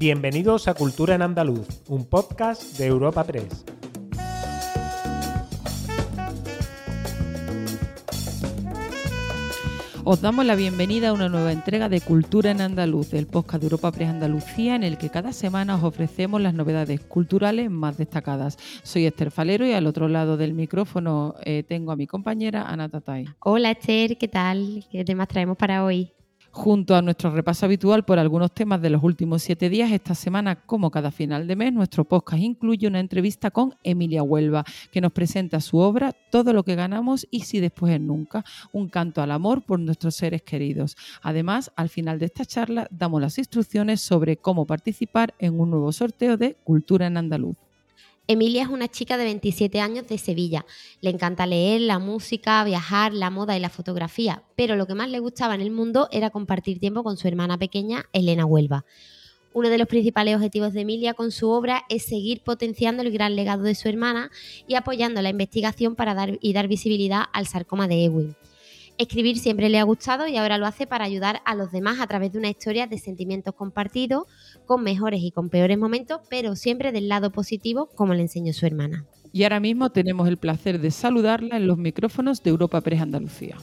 Bienvenidos a Cultura en Andaluz, un podcast de Europa Press. Os damos la bienvenida a una nueva entrega de Cultura en Andaluz, el podcast de Europa Press Andalucía, en el que cada semana os ofrecemos las novedades culturales más destacadas. Soy Esther Falero y al otro lado del micrófono eh, tengo a mi compañera Ana Tatay. Hola Esther, ¿qué tal? ¿Qué temas traemos para hoy? Junto a nuestro repaso habitual por algunos temas de los últimos siete días, esta semana, como cada final de mes, nuestro podcast incluye una entrevista con Emilia Huelva, que nos presenta su obra Todo lo que ganamos y si después es nunca, un canto al amor por nuestros seres queridos. Además, al final de esta charla, damos las instrucciones sobre cómo participar en un nuevo sorteo de Cultura en Andaluz. Emilia es una chica de 27 años de Sevilla. Le encanta leer, la música, viajar, la moda y la fotografía, pero lo que más le gustaba en el mundo era compartir tiempo con su hermana pequeña, Elena Huelva. Uno de los principales objetivos de Emilia con su obra es seguir potenciando el gran legado de su hermana y apoyando la investigación para dar y dar visibilidad al sarcoma de Ewing. Escribir siempre le ha gustado y ahora lo hace para ayudar a los demás a través de una historia de sentimientos compartidos, con mejores y con peores momentos, pero siempre del lado positivo, como le enseñó su hermana. Y ahora mismo tenemos el placer de saludarla en los micrófonos de Europa Press Andalucía.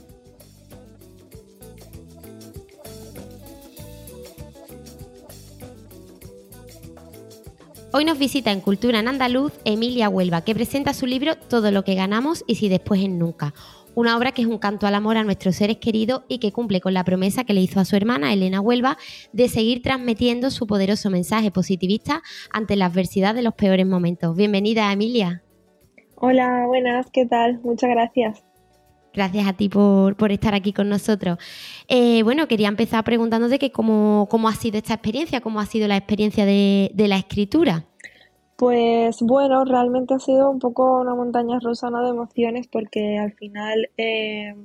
Hoy nos visita en Cultura en Andaluz Emilia Huelva, que presenta su libro Todo lo que ganamos y si después es nunca, una obra que es un canto al amor a nuestros seres queridos y que cumple con la promesa que le hizo a su hermana Elena Huelva de seguir transmitiendo su poderoso mensaje positivista ante la adversidad de los peores momentos. Bienvenida, Emilia. Hola, buenas, ¿qué tal? Muchas gracias. Gracias a ti por, estar aquí con nosotros. Eh, bueno, quería empezar preguntándote que cómo, cómo, ha sido esta experiencia, cómo ha sido la experiencia de, de la escritura. Pues bueno, realmente ha sido un poco una montaña rusa de emociones porque al final, eh,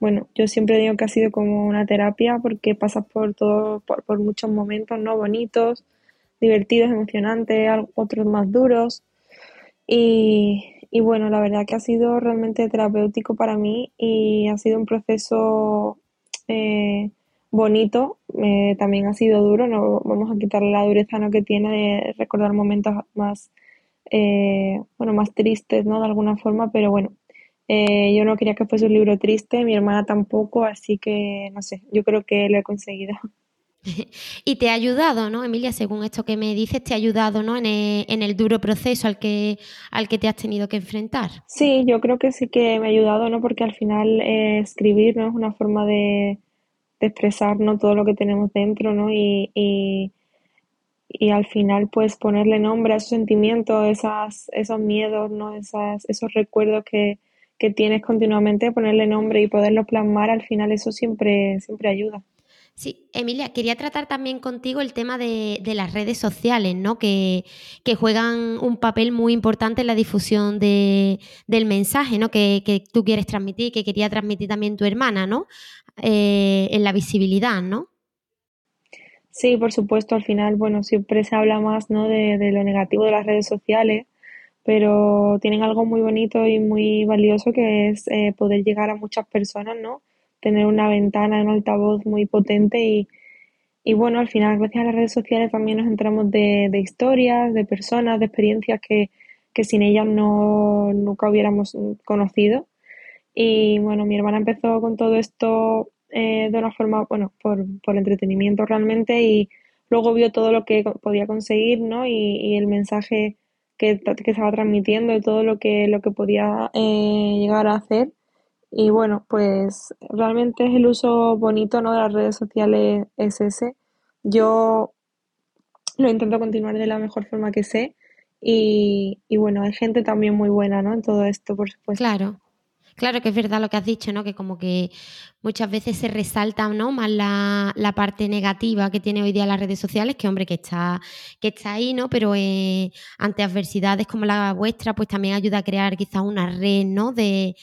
bueno, yo siempre digo que ha sido como una terapia porque pasas por todo, por, muchos momentos, ¿no? Bonitos, divertidos, emocionantes, otros más duros. Y, y bueno, la verdad que ha sido realmente terapéutico para mí y ha sido un proceso eh, bonito, eh, también ha sido duro, no vamos a quitarle la dureza ¿no? que tiene de recordar momentos más, eh, bueno, más tristes, ¿no? De alguna forma, pero bueno, eh, yo no quería que fuese un libro triste, mi hermana tampoco, así que, no sé, yo creo que lo he conseguido. Y te ha ayudado, ¿no, Emilia? Según esto que me dices, te ha ayudado, ¿no? En el, en el, duro proceso al que, al que te has tenido que enfrentar. Sí, yo creo que sí que me ha ayudado, ¿no? Porque al final escribir, ¿no? Es una forma de, de expresar todo lo que tenemos dentro, ¿no? Y, y, al final, pues ponerle nombre a esos sentimientos, esas, esos miedos, ¿no? Esas, esos recuerdos que, que tienes continuamente, ponerle nombre y poderlo plasmar, al final eso siempre, siempre ayuda. Sí, Emilia, quería tratar también contigo el tema de, las redes sociales, ¿no? Que, juegan un papel muy importante en la difusión de, del mensaje, ¿no? Que, que, tú quieres transmitir, que quería transmitir también tu hermana, ¿no? Eh, en la visibilidad, ¿no? Sí, por supuesto, al final, bueno, siempre se habla más, ¿no? De, lo negativo de las redes sociales, pero tienen algo muy bonito y muy valioso que es eh, poder llegar a muchas personas, ¿no? Tener una ventana, un altavoz muy potente y, y bueno, al final, gracias a las redes sociales también nos entramos de, de historias, de personas, de experiencias que, que sin ellas no, nunca hubiéramos conocido. Y bueno, mi hermana empezó con todo esto eh, de una forma, bueno, por, por entretenimiento realmente y luego vio todo lo que podía conseguir, ¿no? Y, y el mensaje que, que, estaba transmitiendo y todo lo que, lo que podía eh, llegar a hacer. Y bueno, pues realmente es el uso bonito ¿no? de las redes sociales es ese. Yo lo intento continuar de la mejor forma que sé y, y bueno, hay gente también muy buena ¿no? en todo esto, por supuesto. Claro. Claro que es verdad lo que has dicho, ¿no? Que como que muchas veces se resalta ¿no? más la, parte negativa que tiene hoy día las redes sociales, que hombre, que está, que está ahí, ¿no? Pero eh, ante adversidades como la vuestra, pues también ayuda a crear quizás una red, ¿no? De,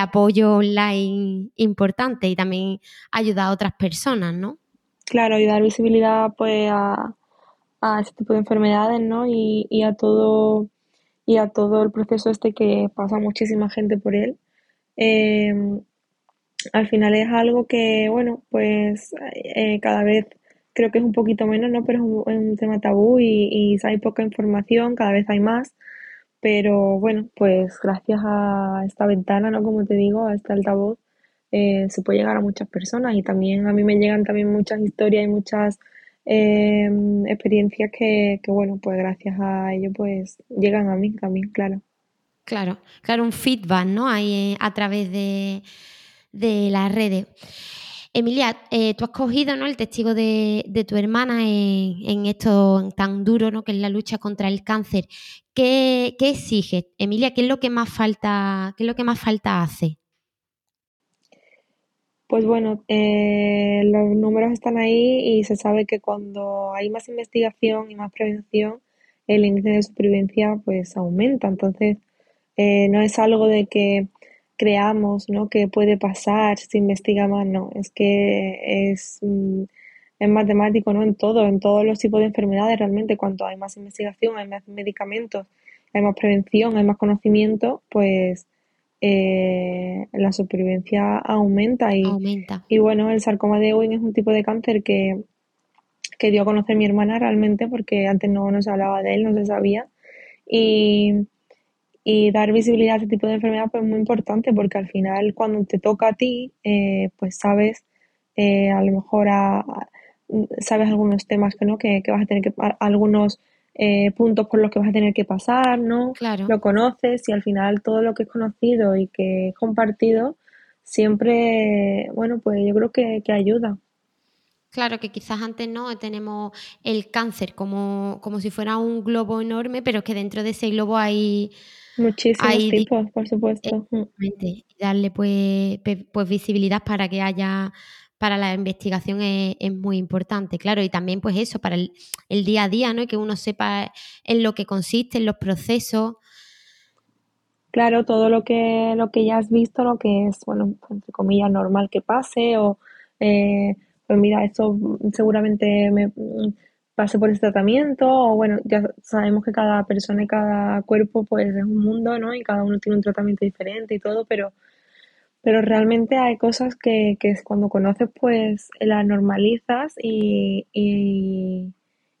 apoyo online importante y también ayuda a otras personas, ¿no? Claro, y dar visibilidad pues a, a este tipo de enfermedades, ¿no? Y, y a todo y a todo el proceso este que pasa muchísima gente por él Em, al final es algo que, bueno, pues eh, cada vez creo que es un poquito menos, ¿no? Pero es un, tema tabú y, y hay poca información, cada vez hay más. Pero bueno, pues gracias a esta ventana, ¿no? Como te digo, a este altavoz, eh, se puede llegar a muchas personas y también a mí me llegan también muchas historias y muchas eh, experiencias que, que, bueno, pues gracias a ello pues llegan a mí también, claro. Claro, claro, un feedback, ¿no? Ahí eh, a través de, de las redes. Emilia, eh, tú has cogido ¿no? el testigo de, de tu hermana en, en, esto tan duro ¿no? que es la lucha contra el cáncer. ¿Qué, ¿Qué exige? Emilia, ¿qué es lo que más falta, qué es lo que más falta hace? Pues bueno, eh, los números están ahí y se sabe que cuando hay más investigación y más prevención, el índice de supervivencia pues aumenta. Entonces, eh, no es algo de que creamos, ¿no? Que puede pasar si investiga más, no, es que es, mm, es matemático, ¿no? En todo, en todos los tipos de enfermedades realmente, cuanto hay más investigación, hay más medicamentos, hay más prevención, hay más conocimiento, pues eh, la supervivencia aumenta y, Aumenta. y bueno, el sarcoma de Ewing es un tipo de cáncer que, que dio a conocer mi hermana realmente porque antes no, no se hablaba de él, no se sabía y y dar visibilidad a este tipo de enfermedad pues es muy importante porque al final cuando te toca a ti, eh, pues sabes eh, a lo mejor a, a, sabes algunos temas que no que, que vas a tener que algunos eh, puntos por los que vas a tener que pasar, ¿no? Claro. Lo conoces y al final todo lo que es conocido y que es compartido siempre, bueno, pues yo creo que, que ayuda. Claro, que quizás antes no tenemos el cáncer como, como si fuera un globo enorme, pero que dentro de ese globo hay Muchísimos hay, tipos, por supuesto. Exactamente. Darle pues, pues visibilidad para que haya, para la investigación es, es, muy importante, claro, y también pues eso, para el, el, día a día, ¿no? Que uno sepa en lo que consiste, en los procesos. Claro, todo lo que, lo que ya has visto, lo que es, bueno, entre comillas, normal que pase, o eh, pues mira, esto seguramente me pase por ese tratamiento o bueno, ya sabemos que cada persona y cada cuerpo pues es un mundo, ¿no? Y cada uno tiene un tratamiento diferente y todo, pero, pero realmente hay cosas que, que cuando conoces pues las normalizas y, y,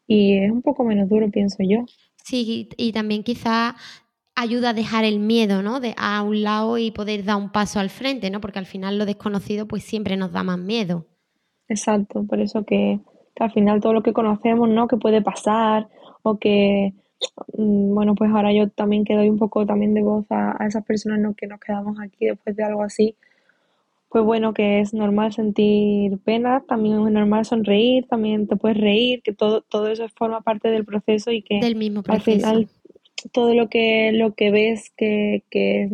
y, es un poco menos duro, pienso yo. Sí, y, también quizá ayuda a dejar el miedo, ¿no? De a un lado y poder dar un paso al frente, ¿no? Porque al final lo desconocido pues siempre nos da más miedo. Exacto, por eso que que al final todo lo que conocemos, ¿no? Que puede pasar o que, mm, bueno, pues ahora yo también que doy un poco también de voz a, a esas personas, ¿no? Que nos quedamos aquí después de algo así, pues bueno, que es normal sentir pena, también es normal sonreír, también te puedes reír, que todo, todo eso forma parte del proceso y que del mismo proceso. al final todo lo que, lo que ves que, que,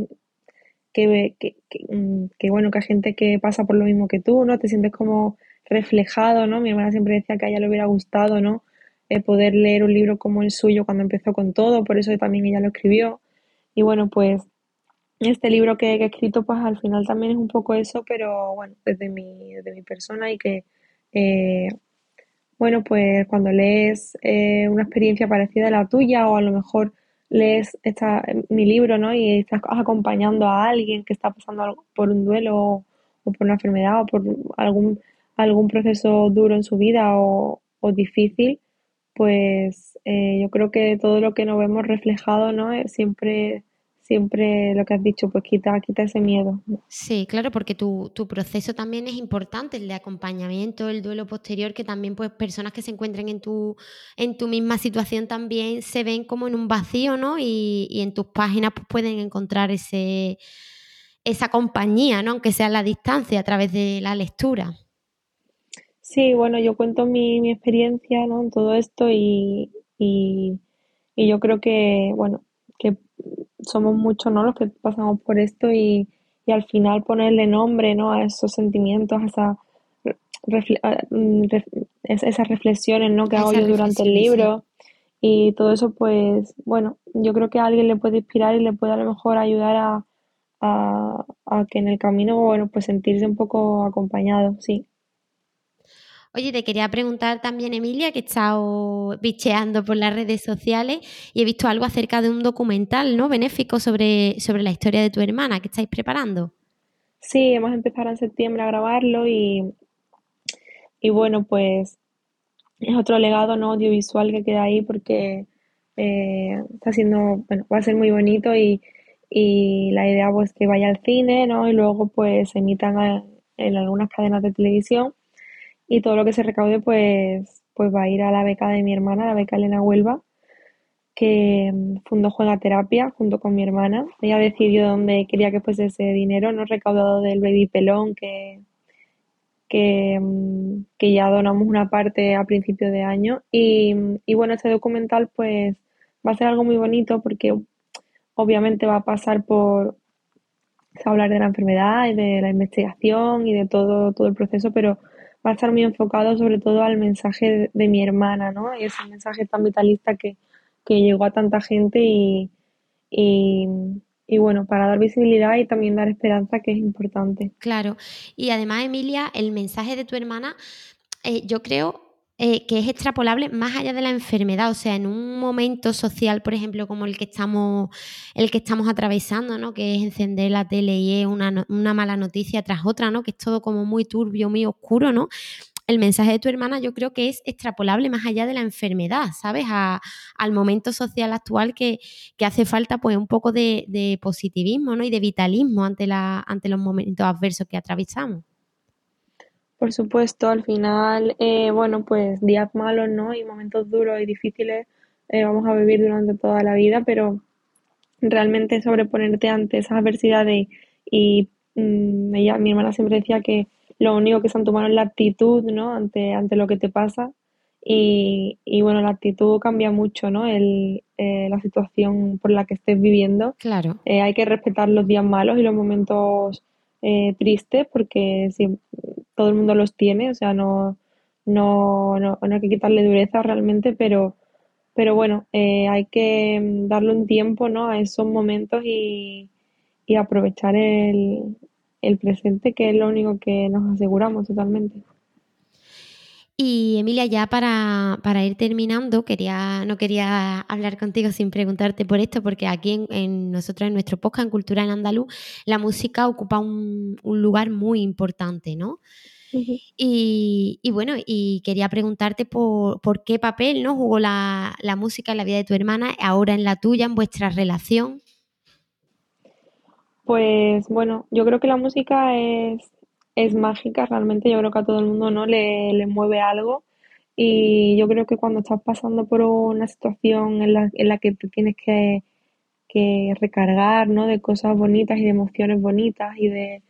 que, que, que, mm, que bueno, que hay gente que pasa por lo mismo que tú, ¿no? Te sientes como reflejado, ¿no? Mi hermana siempre decía que a ella le hubiera gustado, ¿no? Eh, poder leer un libro como el suyo cuando empezó con todo, por eso también ella lo escribió. Y bueno, pues este libro que, que, he escrito, pues al final también es un poco eso, pero bueno, desde mi, desde mi persona y que, eh, bueno, pues cuando lees eh, una experiencia parecida a la tuya o a lo mejor lees esta, mi libro, ¿no? Y estás acompañando a alguien que está pasando por un duelo o, o por una enfermedad o por algún algún proceso duro en su vida o, o difícil, pues eh, yo creo que todo lo que nos vemos reflejado, ¿no? Siempre, siempre lo que has dicho, pues quita, quita ese miedo. Sí, claro, porque tu, tu, proceso también es importante, el de acompañamiento, el duelo posterior, que también pues personas que se encuentren en tu, en tu misma situación también se ven como en un vacío, ¿no? Y, y en tus páginas pues, pueden encontrar ese, esa compañía, ¿no? Aunque sea a la distancia, a través de la lectura. Sí, bueno, yo cuento mi, mi experiencia ¿no? en todo esto y, y, y, yo creo que, bueno, que somos muchos ¿no? los que pasamos por esto y, y al final ponerle nombre ¿no? a esos sentimientos, a, esa, a mm, esas reflexiones ¿no? que hago yo durante el libro y todo eso, pues bueno, yo creo que a alguien le puede inspirar y le puede a lo mejor ayudar a, a, a que en el camino, bueno, pues sentirse un poco acompañado, sí. Oye, te quería preguntar también, Emilia, que he estado bicheando por las redes sociales y he visto algo acerca de un documental ¿no? benéfico sobre, sobre la historia de tu hermana que estáis preparando. Sí, hemos empezado en septiembre a grabarlo y, y bueno, pues es otro legado no audiovisual que queda ahí porque eh, está siendo, bueno, va a ser muy bonito y, y la idea pues que vaya al cine, ¿no? Y luego pues se emitan en algunas cadenas de televisión y todo lo que se recaude pues, pues va a ir a la beca de mi hermana, la beca Elena Huelva, que mm, fundó Juega Terapia junto con mi hermana. Ella decidió dónde quería que fuese ese dinero, no recaudado del baby pelón que, que, mm, que ya donamos una parte a principio de año. Y, y bueno, este documental pues va a ser algo muy bonito porque obviamente va a pasar por hablar de la enfermedad y de la investigación y de todo, todo el proceso, pero va a estar muy enfocado sobre todo al mensaje de, mi hermana, ¿no? Y ese mensaje tan vitalista que, que llegó a tanta gente y, y, y, bueno, para dar visibilidad y también dar esperanza, que es importante. Claro, y además, Emilia, el mensaje de tu hermana, eh, yo creo eh, que es extrapolable más allá de la enfermedad. O sea, en un momento social, por ejemplo, como el que estamos, el que estamos atravesando, ¿no? Que es encender la tele y es una, una mala noticia tras otra, ¿no? Que es todo como muy turbio, muy oscuro, ¿no? el mensaje de tu hermana yo creo que es extrapolable más allá de la enfermedad, ¿sabes? al momento social actual que, que, hace falta pues un poco de, de, positivismo ¿no? y de vitalismo ante, la, ante los momentos adversos que atravesamos. Por supuesto, al final, eh, bueno, pues días malos, ¿no? Y momentos duros y difíciles eh, vamos a vivir durante toda la vida, pero realmente sobreponerte ante esas adversidades y mm, ella, mi hermana siempre decía que lo único que se han tomado es la actitud, ¿no? Ante, ante lo que te pasa y, y bueno, la actitud cambia mucho, ¿no? El, eh, la situación por la que estés viviendo. Claro. hay que respetar los días malos y los momentos eh, tristes porque si, todo el mundo los tiene, o sea, no, no, no, hay que quitarle dureza realmente, pero, pero bueno, eh, hay que darle un tiempo ¿no? a esos momentos y, y aprovechar el, el presente, que es lo único que nos aseguramos totalmente. Y Emilia, ya para, ir terminando, quería, no quería hablar contigo sin preguntarte por esto, porque aquí en, nosotros, en nuestro podcast, en Cultura en Andaluz, la música ocupa un, lugar muy importante, ¿no? y, bueno, y quería preguntarte por, por qué papel ¿no? jugó la, la, música en la vida de tu hermana, ahora en la tuya, en vuestra relación. Pues bueno, yo creo que la música es es mágica, realmente yo creo que a todo el mundo no le, le mueve algo y yo creo que cuando estás pasando por una situación en la, en la que tú tienes que, que recargar ¿no? de cosas bonitas y de emociones bonitas y de,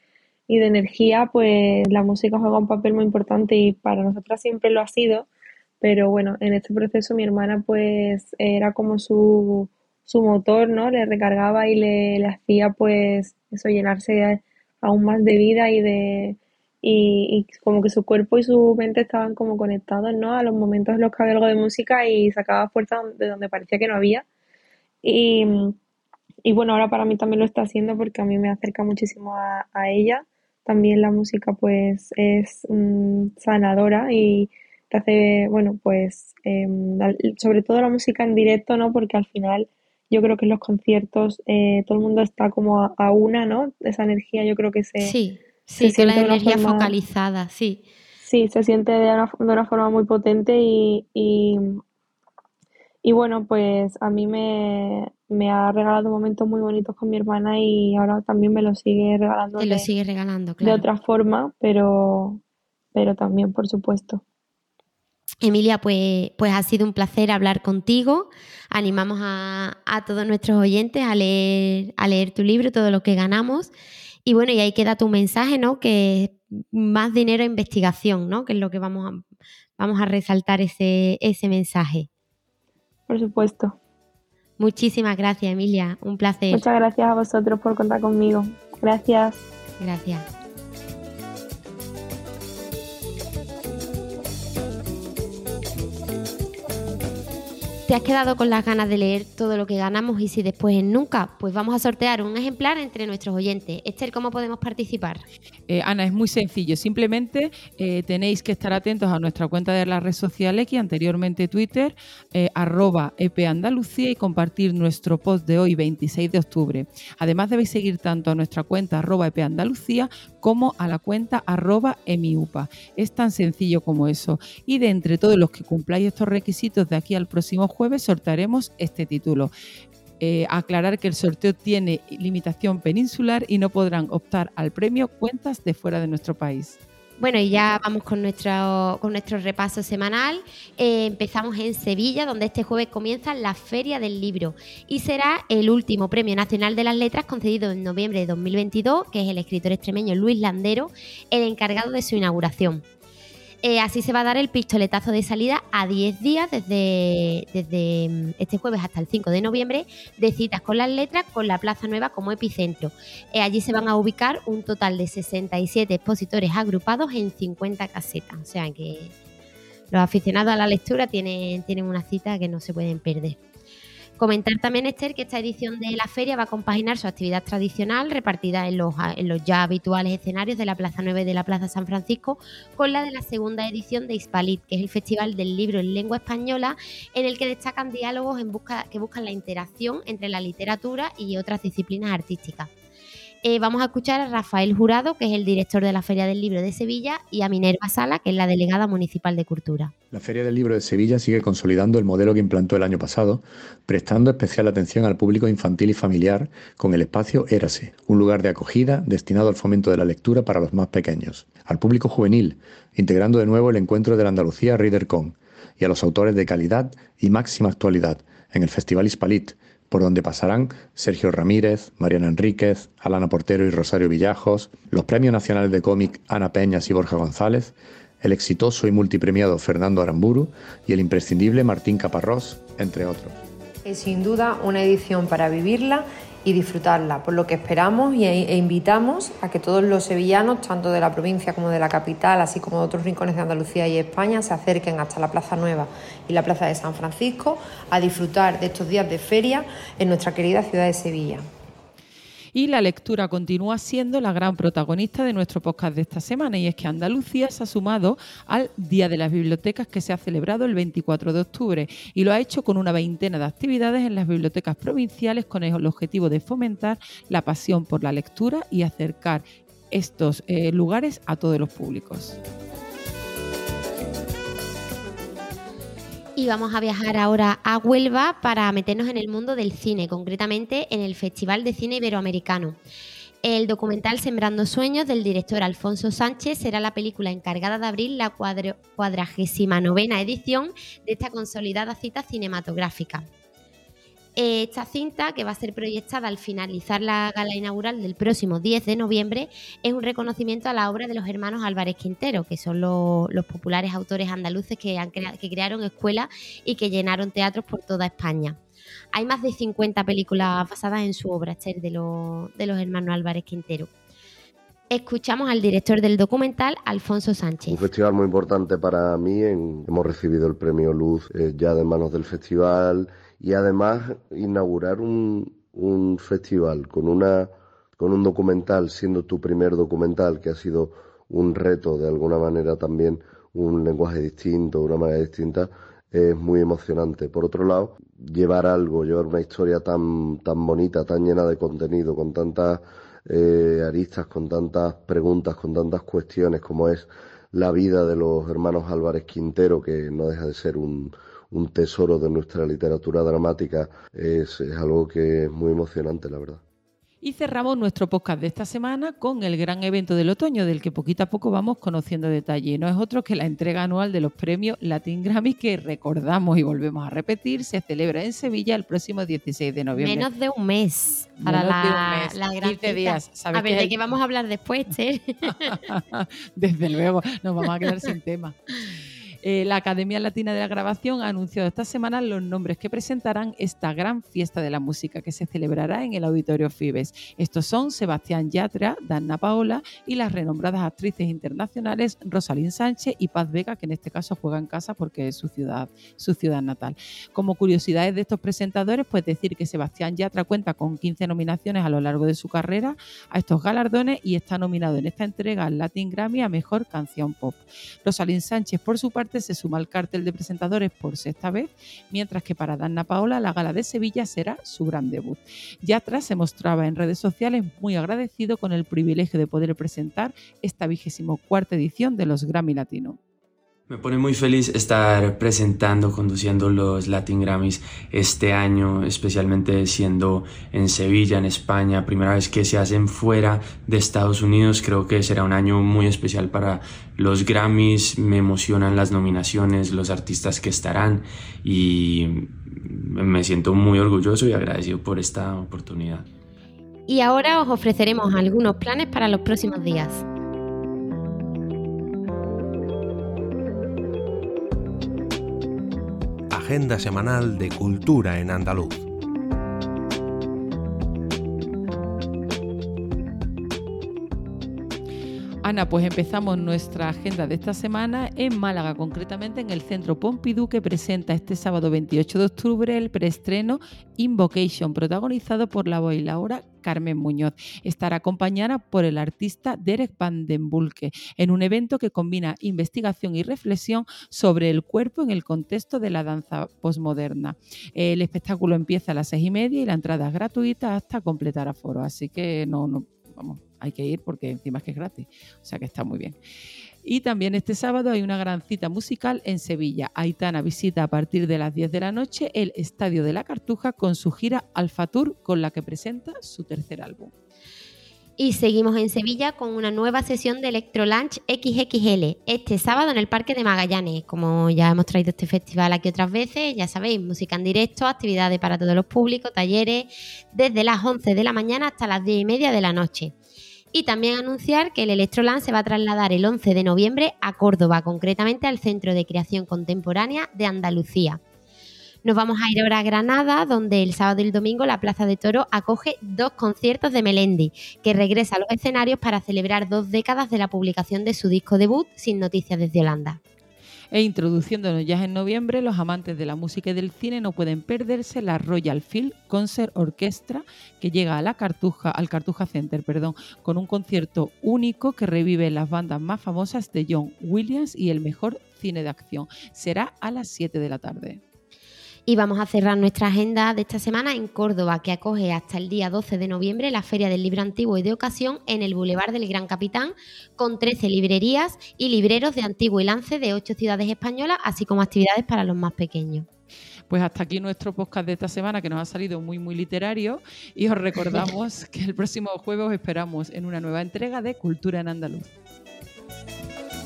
y de energía, pues la música juega un papel muy importante y para nosotras siempre lo ha sido, pero bueno, en este proceso mi hermana pues era como su, su motor, ¿no? Le recargaba y le, le hacía pues eso, llenarse de aún más de vida y de y, como que su cuerpo y su mente estaban como conectados, ¿no? A los momentos en los que había algo de música y sacaba fuerza de donde parecía que no había. Y, y bueno, ahora para mí también lo está haciendo porque a mí me acerca muchísimo a, ella. También la música pues es mm, sanadora y te hace, bueno, pues em, sobre todo la música en directo, ¿no? Porque al final yo creo que en los conciertos eh, todo el mundo está como a, una, ¿no? Esa energía yo creo que se... Sí, sí, se la energía focalizada, sí. Sí, se siente de una, de una forma muy potente y, y, y, bueno, pues a mí me, me, ha regalado momentos muy bonitos con mi hermana y ahora también me lo sigue regalando. Te lo sigue regalando, claro. De otra forma, pero, pero también, por supuesto. Emilia, pues, pues ha sido un placer hablar contigo. Animamos a, todos nuestros oyentes a leer, a leer tu libro, todo lo que ganamos. Y bueno, y ahí queda tu mensaje, ¿no? Que es más dinero a investigación, ¿no? Que es lo que vamos a, vamos a resaltar ese, ese mensaje. Por supuesto. Muchísimas gracias, Emilia. Un placer. Muchas gracias a vosotros por contar conmigo. Gracias. Gracias. ¿Te has quedado con las ganas de leer todo lo que ganamos y si después en nunca? Pues vamos a sortear un ejemplar entre nuestros oyentes. Esther, ¿cómo podemos participar? Eh, Ana, es muy sencillo. Simplemente eh, tenéis que estar atentos a nuestra cuenta de las redes sociales, que anteriormente Twitter, eh, arroba epandalucía y compartir nuestro post de hoy, 26 de octubre. Además debéis seguir tanto a nuestra cuenta arroba epandalucía como a la cuenta arroba emiupa. Es tan sencillo como eso. Y de entre todos los que cumpláis estos requisitos de aquí al próximo jueves, jueves sortearemos este título. Eh, aclarar que el sorteo tiene limitación peninsular y no podrán optar al premio cuentas de fuera de nuestro país. Bueno, y ya vamos con nuestro, con nuestro repaso semanal. Eh, empezamos en Sevilla, donde este jueves comienza la Feria del Libro y será el último Premio Nacional de las Letras concedido en noviembre de 2022, que es el escritor extremeño Luis Landero, el encargado de su inauguración. Eh, así se va a dar el pistoletazo de salida a 10 días desde, mm, este jueves hasta el 5 de noviembre de citas con las letras con la Plaza Nueva como epicentro. Eh, allí se van a ubicar un total de 67 expositores agrupados en 50 casetas. O sea que los aficionados a la lectura tienen, tienen una cita que no se pueden perder. Comentar también, Esther, que esta edición de la feria va a compaginar su actividad tradicional, repartida en los, en los ya habituales escenarios de la Plaza 9 de la Plaza San Francisco, con la de la segunda edición de Hispalit, que es el Festival del Libro en Lengua Española, en el que destacan diálogos en busca, que buscan la interacción entre la literatura y otras disciplinas artísticas. Eh, vamos a escuchar a Rafael Jurado, que es el director de la Feria del Libro de Sevilla, y a Minerva Sala, que es la delegada municipal de Cultura. La Feria del Libro de Sevilla sigue consolidando el modelo que implantó el año pasado, prestando especial atención al público infantil y familiar con el espacio Érase, un lugar de acogida destinado al fomento de la lectura para los más pequeños, al público juvenil, integrando de nuevo el encuentro de la Andalucía ReaderCon, y a los autores de calidad y máxima actualidad en el Festival Hispalit, por donde pasarán Sergio Ramírez, Mariana Enríquez, Alana Portero y Rosario Villajos, los premios nacionales de cómic Ana Peñas y Borja González, el exitoso y multipremiado Fernando Aramburu y el imprescindible Martín Caparrós, entre otros. Es sin duda una edición para vivirla y disfrutarla, por lo que esperamos e invitamos a que todos los sevillanos, tanto de la provincia como de la capital, así como de otros rincones de Andalucía y España, se acerquen hasta la Plaza Nueva y la Plaza de San Francisco a disfrutar de estos días de feria en nuestra querida ciudad de Sevilla. Y la lectura continúa siendo la gran protagonista de nuestro podcast de esta semana y es que Andalucía se ha sumado al Día de las Bibliotecas que se ha celebrado el 24 de octubre y lo ha hecho con una veintena de actividades en las bibliotecas provinciales con el objetivo de fomentar la pasión por la lectura y acercar estos eh, lugares a todos los públicos. Y vamos a viajar ahora a Huelva para meternos en el mundo del cine, concretamente en el Festival de Cine Iberoamericano. El documental Sembrando Sueños del director Alfonso Sánchez será la película encargada de abrir la cuadragésima novena edición de esta consolidada cita cinematográfica. Esta cinta, que va a ser proyectada al finalizar la gala inaugural del próximo 10 de noviembre, es un reconocimiento a la obra de los hermanos Álvarez Quintero, que son los, populares autores andaluces que, han que crearon escuelas y que llenaron teatros por toda España. Hay más de 50 películas basadas en su obra, Esther, de, los, de los hermanos Álvarez Quintero. Escuchamos al director del documental, Alfonso Sánchez. Un festival muy importante para mí. hemos recibido el premio Luz eh, ya de manos del festival y además inaugurar un, un festival con una con un documental siendo tu primer documental que ha sido un reto de alguna manera también un lenguaje distinto una manera distinta es muy emocionante. Por otro lado llevar algo llevar una historia tan tan bonita tan llena de contenido con tantas eh, aristas con tantas preguntas con tantas cuestiones como es la vida de los hermanos Álvarez Quintero que no deja de ser un un tesoro de nuestra literatura dramática, es, algo que es muy emocionante, la verdad. Y cerramos nuestro podcast de esta semana con el gran evento del otoño, del que poquito a poco vamos conociendo detalle. No es otro que la entrega anual de los premios Latin Grammy, que recordamos y volvemos a repetir, se celebra en Sevilla el próximo 16 de noviembre. Menos de un mes para la, la gran 15 días. a ver, ¿de qué vamos a hablar después, Desde luego, nos vamos a quedar sin tema. Eh, la Academia Latina de la Grabación ha anunciado esta semana los nombres que presentarán esta gran fiesta de la música que se celebrará en el Auditorio Fibes. Estos son Sebastián Yatra, Dana Paola y las renombradas actrices internacionales Rosalind Sánchez y Paz Vega, que en este caso juega en casa porque es su ciudad, su ciudad natal. Como curiosidades de estos presentadores, pues decir que Sebastián Yatra cuenta con 15 nominaciones a lo largo de su carrera a estos galardones y está nominado en esta entrega al Latin Grammy a Mejor Canción Pop. Rosalind Sánchez, por su parte, se suma al cartel de presentadores por sexta vez, mientras que para Dana Paola la gala de Sevilla será su gran debut. Yatra se mostraba en redes sociales muy agradecido con el privilegio de poder presentar esta vigésimo cuarta edición de los Grammy Latino. Me pone muy feliz estar presentando, conduciendo los Latin Grammys este año, especialmente siendo en Sevilla, en España, primera vez que se hacen fuera de Estados Unidos. Creo que será un año muy especial para los Grammys. Me emocionan las nominaciones, los artistas que estarán y me siento muy orgulloso y agradecido por esta oportunidad. Y ahora os ofreceremos algunos planes para los próximos días. Agenda semanal de cultura en andaluz. Ana, pues empezamos nuestra agenda de esta semana en Málaga, concretamente en el Centro Pompidou, que presenta este sábado 28 de octubre el preestreno Invocation, protagonizado por la bailaora Carmen Muñoz. Estará acompañada por el artista Derek Van den Bulke en un evento que combina investigación y reflexión sobre el cuerpo en el contexto de la danza posmoderna. El espectáculo empieza a las seis y media y la entrada es gratuita hasta completar aforo, así que no, no hay que ir porque encima es que es gratis, o sea que está muy bien. Y también este sábado hay una gran cita musical en Sevilla. Aitana visita a partir de las 10 de la noche el Estadio de la Cartuja con su gira Alfa Tour con la que presenta su tercer álbum. Y seguimos en Sevilla con una nueva sesión de Electro Lunch XXL este sábado en el Parque de Magallanes. Como ya hemos traído este festival aquí otras veces, ya sabéis, música en directo, actividades para todos los públicos, talleres, desde las 11 de la mañana hasta las 10 y media de la noche. Y también anunciar que el Electroland se va a trasladar el 11 de noviembre a Córdoba, concretamente al Centro de Creación Contemporánea de Andalucía. Nos vamos a ir ahora a Granada, donde el sábado y el domingo la Plaza de Toro acoge dos conciertos de Melendi, que regresa a los escenarios para celebrar dos décadas de la publicación de su disco debut, Sin Noticias desde Holanda. E introduciéndonos ya en noviembre, los amantes de la música y del cine no pueden perderse la Royal Field Concert Orchestra que llega a la Cartuja, al Cartuja Center, perdón, con un concierto único que revive las bandas más famosas de John Williams y el mejor cine de acción. Será a las 7 de la tarde. Y vamos a cerrar nuestra agenda de esta semana en Córdoba, que acoge hasta el día 12 de noviembre la Feria del Libro Antiguo y de Ocasión en el Boulevard del Gran Capitán, con 13 librerías y libreros de antiguo y lance de 8 ciudades españolas, así como actividades para los más pequeños. Pues hasta aquí nuestro podcast de esta semana que nos ha salido muy muy literario y os recordamos que el próximo jueves os esperamos en una nueva entrega de Cultura en Andaluz.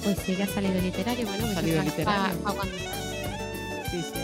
Pues sí que ha salido literario, bueno, Ha salido literario. Sí, sí.